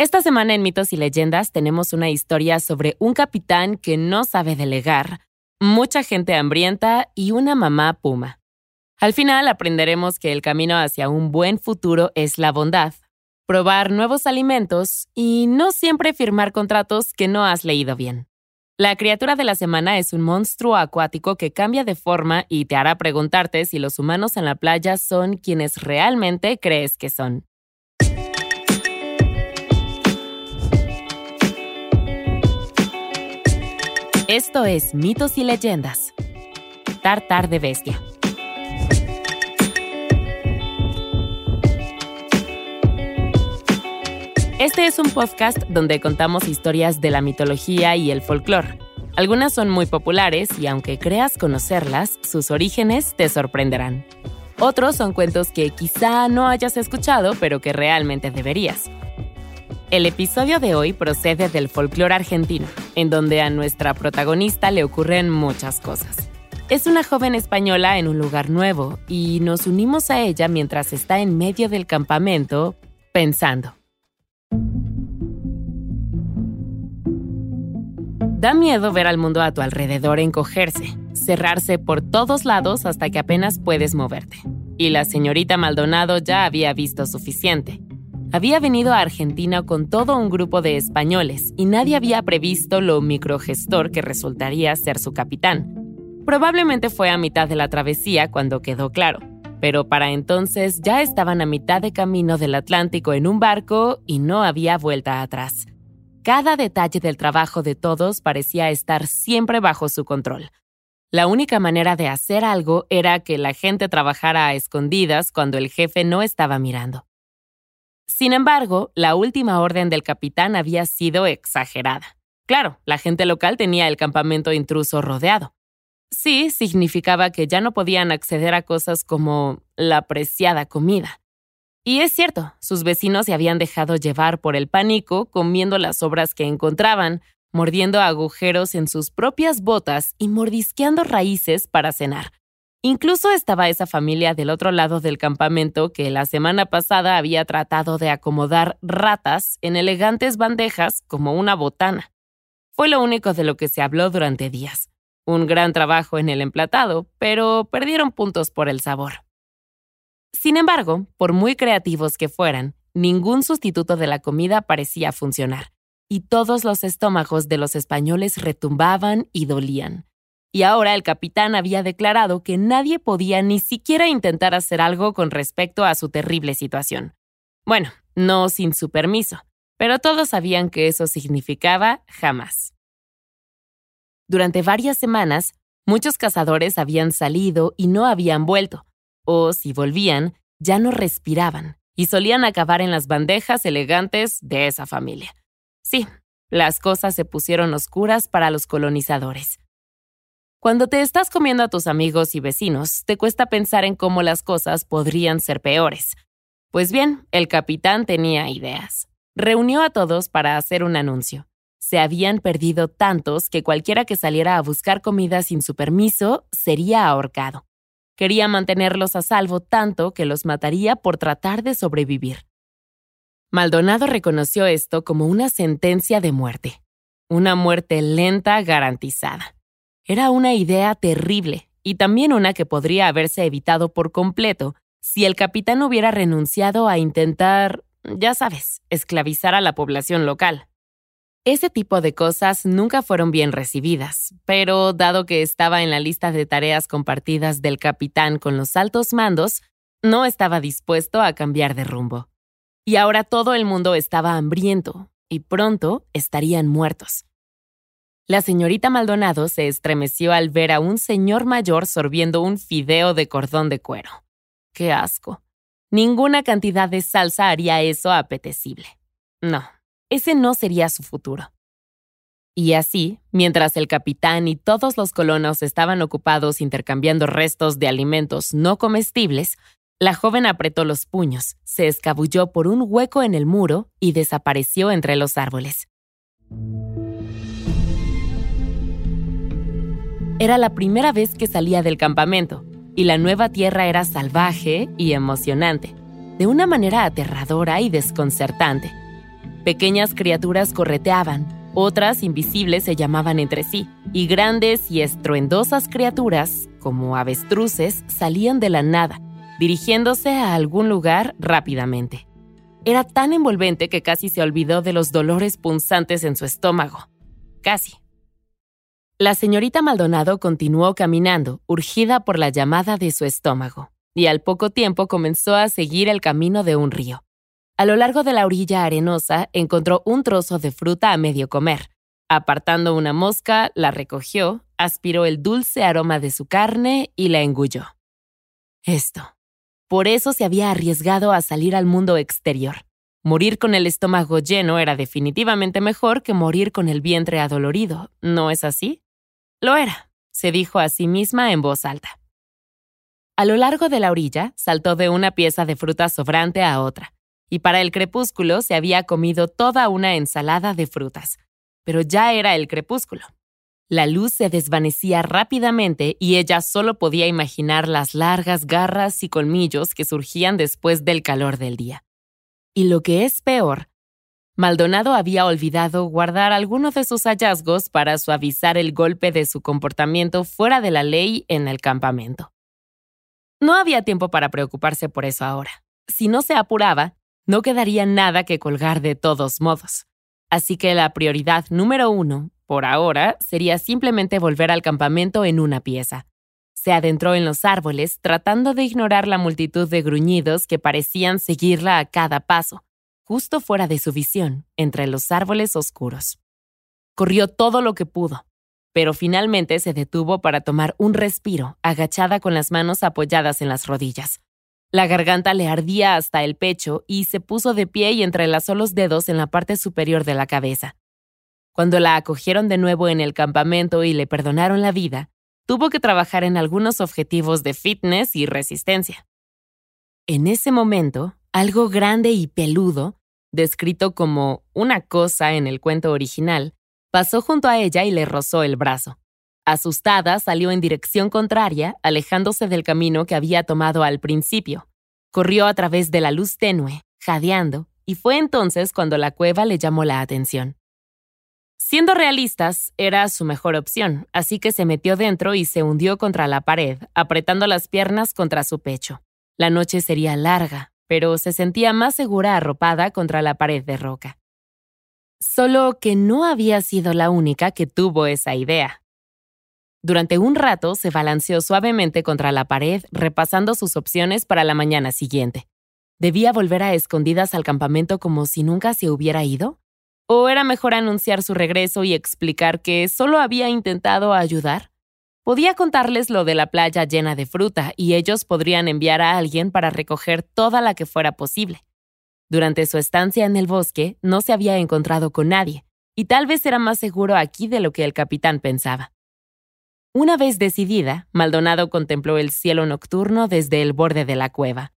Esta semana en Mitos y Leyendas tenemos una historia sobre un capitán que no sabe delegar, mucha gente hambrienta y una mamá puma. Al final aprenderemos que el camino hacia un buen futuro es la bondad, probar nuevos alimentos y no siempre firmar contratos que no has leído bien. La criatura de la semana es un monstruo acuático que cambia de forma y te hará preguntarte si los humanos en la playa son quienes realmente crees que son. Esto es Mitos y Leyendas. Tartar de Bestia. Este es un podcast donde contamos historias de la mitología y el folclore. Algunas son muy populares y aunque creas conocerlas, sus orígenes te sorprenderán. Otros son cuentos que quizá no hayas escuchado, pero que realmente deberías. El episodio de hoy procede del folclore argentino, en donde a nuestra protagonista le ocurren muchas cosas. Es una joven española en un lugar nuevo y nos unimos a ella mientras está en medio del campamento pensando. Da miedo ver al mundo a tu alrededor encogerse, cerrarse por todos lados hasta que apenas puedes moverte. Y la señorita Maldonado ya había visto suficiente. Había venido a Argentina con todo un grupo de españoles y nadie había previsto lo microgestor que resultaría ser su capitán. Probablemente fue a mitad de la travesía cuando quedó claro, pero para entonces ya estaban a mitad de camino del Atlántico en un barco y no había vuelta atrás. Cada detalle del trabajo de todos parecía estar siempre bajo su control. La única manera de hacer algo era que la gente trabajara a escondidas cuando el jefe no estaba mirando. Sin embargo, la última orden del capitán había sido exagerada. Claro, la gente local tenía el campamento intruso rodeado. Sí, significaba que ya no podían acceder a cosas como la preciada comida. Y es cierto, sus vecinos se habían dejado llevar por el pánico, comiendo las sobras que encontraban, mordiendo agujeros en sus propias botas y mordisqueando raíces para cenar. Incluso estaba esa familia del otro lado del campamento que la semana pasada había tratado de acomodar ratas en elegantes bandejas como una botana. Fue lo único de lo que se habló durante días. Un gran trabajo en el emplatado, pero perdieron puntos por el sabor. Sin embargo, por muy creativos que fueran, ningún sustituto de la comida parecía funcionar, y todos los estómagos de los españoles retumbaban y dolían y ahora el capitán había declarado que nadie podía ni siquiera intentar hacer algo con respecto a su terrible situación. Bueno, no sin su permiso, pero todos sabían que eso significaba jamás. Durante varias semanas, muchos cazadores habían salido y no habían vuelto, o si volvían, ya no respiraban y solían acabar en las bandejas elegantes de esa familia. Sí, las cosas se pusieron oscuras para los colonizadores. Cuando te estás comiendo a tus amigos y vecinos, te cuesta pensar en cómo las cosas podrían ser peores. Pues bien, el capitán tenía ideas. Reunió a todos para hacer un anuncio. Se habían perdido tantos que cualquiera que saliera a buscar comida sin su permiso sería ahorcado. Quería mantenerlos a salvo tanto que los mataría por tratar de sobrevivir. Maldonado reconoció esto como una sentencia de muerte, una muerte lenta garantizada. Era una idea terrible y también una que podría haberse evitado por completo si el capitán hubiera renunciado a intentar, ya sabes, esclavizar a la población local. Ese tipo de cosas nunca fueron bien recibidas, pero dado que estaba en la lista de tareas compartidas del capitán con los altos mandos, no estaba dispuesto a cambiar de rumbo. Y ahora todo el mundo estaba hambriento, y pronto estarían muertos. La señorita Maldonado se estremeció al ver a un señor mayor sorbiendo un fideo de cordón de cuero. ¡Qué asco! Ninguna cantidad de salsa haría eso apetecible. No, ese no sería su futuro. Y así, mientras el capitán y todos los colonos estaban ocupados intercambiando restos de alimentos no comestibles, la joven apretó los puños, se escabulló por un hueco en el muro y desapareció entre los árboles. Era la primera vez que salía del campamento y la nueva tierra era salvaje y emocionante, de una manera aterradora y desconcertante. Pequeñas criaturas correteaban, otras invisibles se llamaban entre sí, y grandes y estruendosas criaturas, como avestruces, salían de la nada, dirigiéndose a algún lugar rápidamente. Era tan envolvente que casi se olvidó de los dolores punzantes en su estómago. Casi. La señorita Maldonado continuó caminando, urgida por la llamada de su estómago, y al poco tiempo comenzó a seguir el camino de un río. A lo largo de la orilla arenosa encontró un trozo de fruta a medio comer. Apartando una mosca, la recogió, aspiró el dulce aroma de su carne y la engulló. Esto. Por eso se había arriesgado a salir al mundo exterior. Morir con el estómago lleno era definitivamente mejor que morir con el vientre adolorido, ¿no es así? Lo era, se dijo a sí misma en voz alta. A lo largo de la orilla, saltó de una pieza de fruta sobrante a otra, y para el crepúsculo se había comido toda una ensalada de frutas. Pero ya era el crepúsculo. La luz se desvanecía rápidamente y ella solo podía imaginar las largas garras y colmillos que surgían después del calor del día. Y lo que es peor, Maldonado había olvidado guardar algunos de sus hallazgos para suavizar el golpe de su comportamiento fuera de la ley en el campamento. No había tiempo para preocuparse por eso ahora. Si no se apuraba, no quedaría nada que colgar de todos modos. Así que la prioridad número uno, por ahora, sería simplemente volver al campamento en una pieza. Se adentró en los árboles, tratando de ignorar la multitud de gruñidos que parecían seguirla a cada paso justo fuera de su visión, entre los árboles oscuros. Corrió todo lo que pudo, pero finalmente se detuvo para tomar un respiro, agachada con las manos apoyadas en las rodillas. La garganta le ardía hasta el pecho y se puso de pie y entrelazó los dedos en la parte superior de la cabeza. Cuando la acogieron de nuevo en el campamento y le perdonaron la vida, tuvo que trabajar en algunos objetivos de fitness y resistencia. En ese momento, algo grande y peludo descrito como una cosa en el cuento original, pasó junto a ella y le rozó el brazo. Asustada, salió en dirección contraria, alejándose del camino que había tomado al principio. Corrió a través de la luz tenue, jadeando, y fue entonces cuando la cueva le llamó la atención. Siendo realistas, era su mejor opción, así que se metió dentro y se hundió contra la pared, apretando las piernas contra su pecho. La noche sería larga, pero se sentía más segura arropada contra la pared de roca. Solo que no había sido la única que tuvo esa idea. Durante un rato se balanceó suavemente contra la pared, repasando sus opciones para la mañana siguiente. ¿Debía volver a escondidas al campamento como si nunca se hubiera ido? ¿O era mejor anunciar su regreso y explicar que solo había intentado ayudar? Podía contarles lo de la playa llena de fruta y ellos podrían enviar a alguien para recoger toda la que fuera posible. Durante su estancia en el bosque no se había encontrado con nadie, y tal vez era más seguro aquí de lo que el capitán pensaba. Una vez decidida, Maldonado contempló el cielo nocturno desde el borde de la cueva.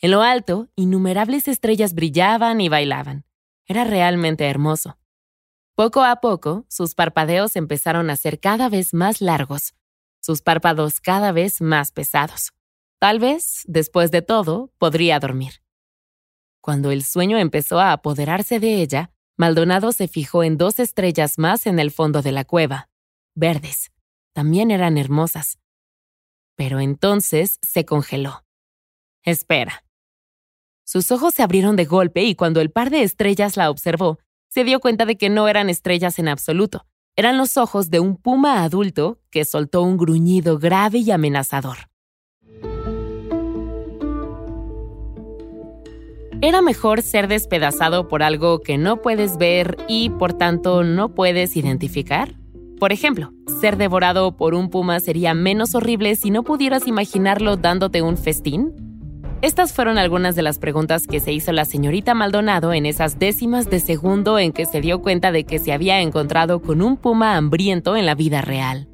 En lo alto, innumerables estrellas brillaban y bailaban. Era realmente hermoso. Poco a poco, sus parpadeos empezaron a ser cada vez más largos, sus párpados cada vez más pesados. Tal vez, después de todo, podría dormir. Cuando el sueño empezó a apoderarse de ella, Maldonado se fijó en dos estrellas más en el fondo de la cueva, verdes. También eran hermosas. Pero entonces se congeló. Espera. Sus ojos se abrieron de golpe y cuando el par de estrellas la observó, se dio cuenta de que no eran estrellas en absoluto, eran los ojos de un puma adulto que soltó un gruñido grave y amenazador. Era mejor ser despedazado por algo que no puedes ver y por tanto no puedes identificar. Por ejemplo, ser devorado por un puma sería menos horrible si no pudieras imaginarlo dándote un festín. Estas fueron algunas de las preguntas que se hizo la señorita Maldonado en esas décimas de segundo en que se dio cuenta de que se había encontrado con un puma hambriento en la vida real.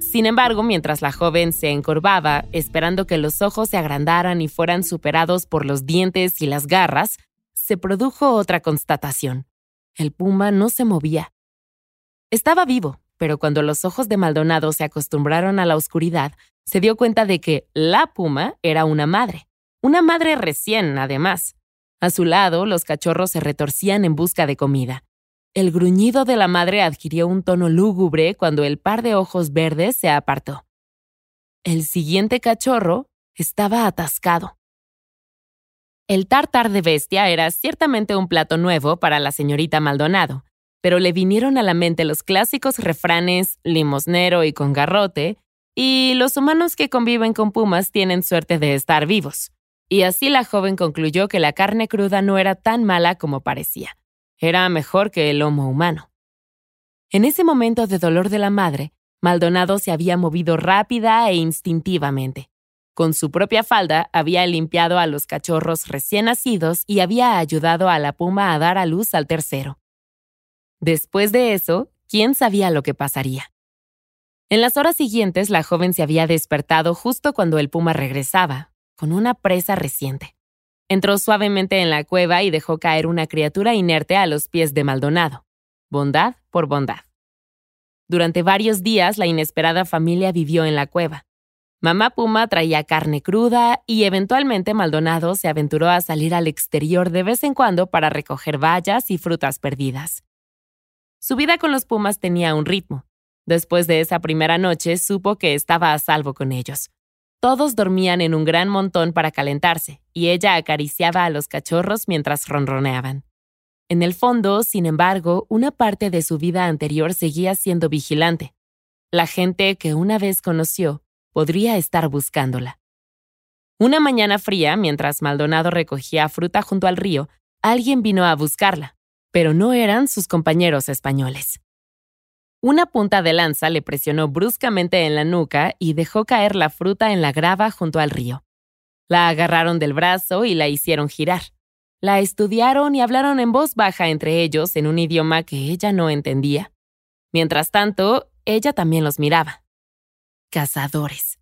Sin embargo, mientras la joven se encorvaba, esperando que los ojos se agrandaran y fueran superados por los dientes y las garras, se produjo otra constatación. El puma no se movía. Estaba vivo, pero cuando los ojos de Maldonado se acostumbraron a la oscuridad, se dio cuenta de que la puma era una madre, una madre recién, además. A su lado, los cachorros se retorcían en busca de comida. El gruñido de la madre adquirió un tono lúgubre cuando el par de ojos verdes se apartó. El siguiente cachorro estaba atascado. El tartar de bestia era ciertamente un plato nuevo para la señorita Maldonado, pero le vinieron a la mente los clásicos refranes limosnero y con garrote, y los humanos que conviven con pumas tienen suerte de estar vivos. Y así la joven concluyó que la carne cruda no era tan mala como parecía. Era mejor que el lomo humano. En ese momento de dolor de la madre, Maldonado se había movido rápida e instintivamente. Con su propia falda había limpiado a los cachorros recién nacidos y había ayudado a la puma a dar a luz al tercero. Después de eso, ¿quién sabía lo que pasaría? En las horas siguientes, la joven se había despertado justo cuando el puma regresaba, con una presa reciente. Entró suavemente en la cueva y dejó caer una criatura inerte a los pies de Maldonado. Bondad por bondad. Durante varios días, la inesperada familia vivió en la cueva. Mamá Puma traía carne cruda y eventualmente Maldonado se aventuró a salir al exterior de vez en cuando para recoger bayas y frutas perdidas. Su vida con los Pumas tenía un ritmo. Después de esa primera noche supo que estaba a salvo con ellos. Todos dormían en un gran montón para calentarse, y ella acariciaba a los cachorros mientras ronroneaban. En el fondo, sin embargo, una parte de su vida anterior seguía siendo vigilante. La gente que una vez conoció podría estar buscándola. Una mañana fría, mientras Maldonado recogía fruta junto al río, alguien vino a buscarla pero no eran sus compañeros españoles. Una punta de lanza le presionó bruscamente en la nuca y dejó caer la fruta en la grava junto al río. La agarraron del brazo y la hicieron girar. La estudiaron y hablaron en voz baja entre ellos en un idioma que ella no entendía. Mientras tanto, ella también los miraba. Cazadores.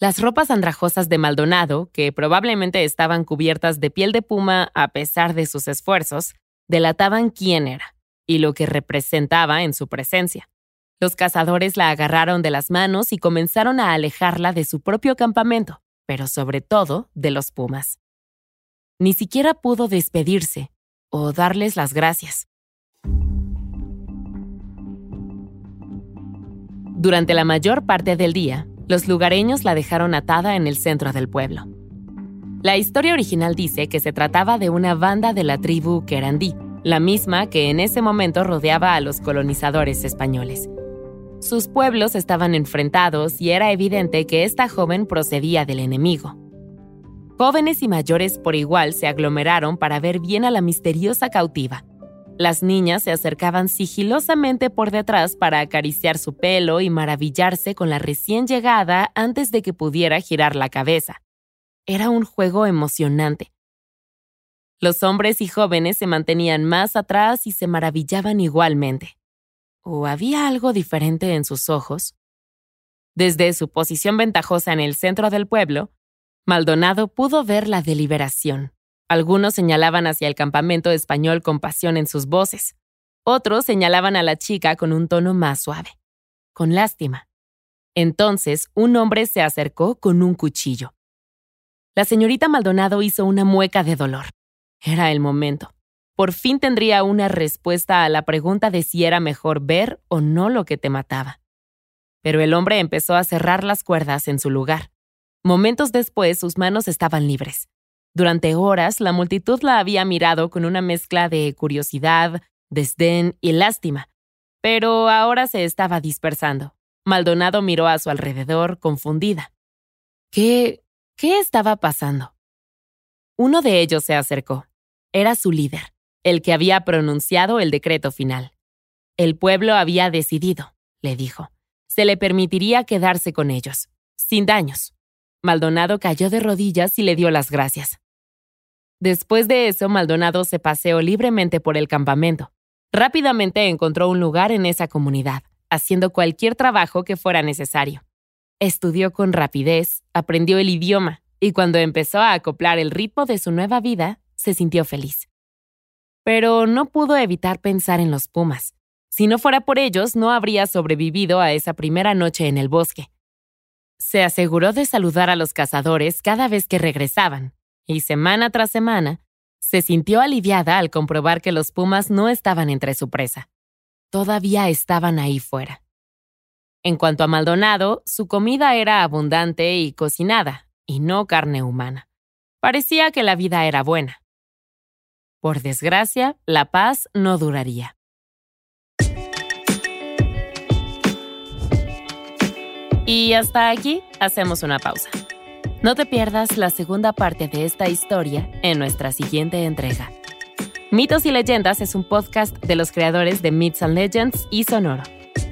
Las ropas andrajosas de Maldonado, que probablemente estaban cubiertas de piel de puma a pesar de sus esfuerzos, delataban quién era y lo que representaba en su presencia. Los cazadores la agarraron de las manos y comenzaron a alejarla de su propio campamento, pero sobre todo de los pumas. Ni siquiera pudo despedirse o darles las gracias. Durante la mayor parte del día, los lugareños la dejaron atada en el centro del pueblo. La historia original dice que se trataba de una banda de la tribu Querandí, la misma que en ese momento rodeaba a los colonizadores españoles. Sus pueblos estaban enfrentados y era evidente que esta joven procedía del enemigo. Jóvenes y mayores por igual se aglomeraron para ver bien a la misteriosa cautiva. Las niñas se acercaban sigilosamente por detrás para acariciar su pelo y maravillarse con la recién llegada antes de que pudiera girar la cabeza. Era un juego emocionante. Los hombres y jóvenes se mantenían más atrás y se maravillaban igualmente. ¿O había algo diferente en sus ojos? Desde su posición ventajosa en el centro del pueblo, Maldonado pudo ver la deliberación. Algunos señalaban hacia el campamento español con pasión en sus voces. Otros señalaban a la chica con un tono más suave, con lástima. Entonces, un hombre se acercó con un cuchillo. La señorita Maldonado hizo una mueca de dolor. Era el momento. Por fin tendría una respuesta a la pregunta de si era mejor ver o no lo que te mataba. Pero el hombre empezó a cerrar las cuerdas en su lugar. Momentos después sus manos estaban libres. Durante horas la multitud la había mirado con una mezcla de curiosidad, desdén y lástima. Pero ahora se estaba dispersando. Maldonado miró a su alrededor, confundida. ¿Qué ¿Qué estaba pasando? Uno de ellos se acercó. Era su líder, el que había pronunciado el decreto final. El pueblo había decidido, le dijo. Se le permitiría quedarse con ellos, sin daños. Maldonado cayó de rodillas y le dio las gracias. Después de eso, Maldonado se paseó libremente por el campamento. Rápidamente encontró un lugar en esa comunidad, haciendo cualquier trabajo que fuera necesario. Estudió con rapidez, aprendió el idioma y cuando empezó a acoplar el ritmo de su nueva vida, se sintió feliz. Pero no pudo evitar pensar en los pumas. Si no fuera por ellos, no habría sobrevivido a esa primera noche en el bosque. Se aseguró de saludar a los cazadores cada vez que regresaban, y semana tras semana, Se sintió aliviada al comprobar que los pumas no estaban entre su presa. Todavía estaban ahí fuera. En cuanto a Maldonado, su comida era abundante y cocinada, y no carne humana. Parecía que la vida era buena. Por desgracia, la paz no duraría. Y hasta aquí hacemos una pausa. No te pierdas la segunda parte de esta historia en nuestra siguiente entrega. Mitos y Leyendas es un podcast de los creadores de Myths and Legends y Sonoro.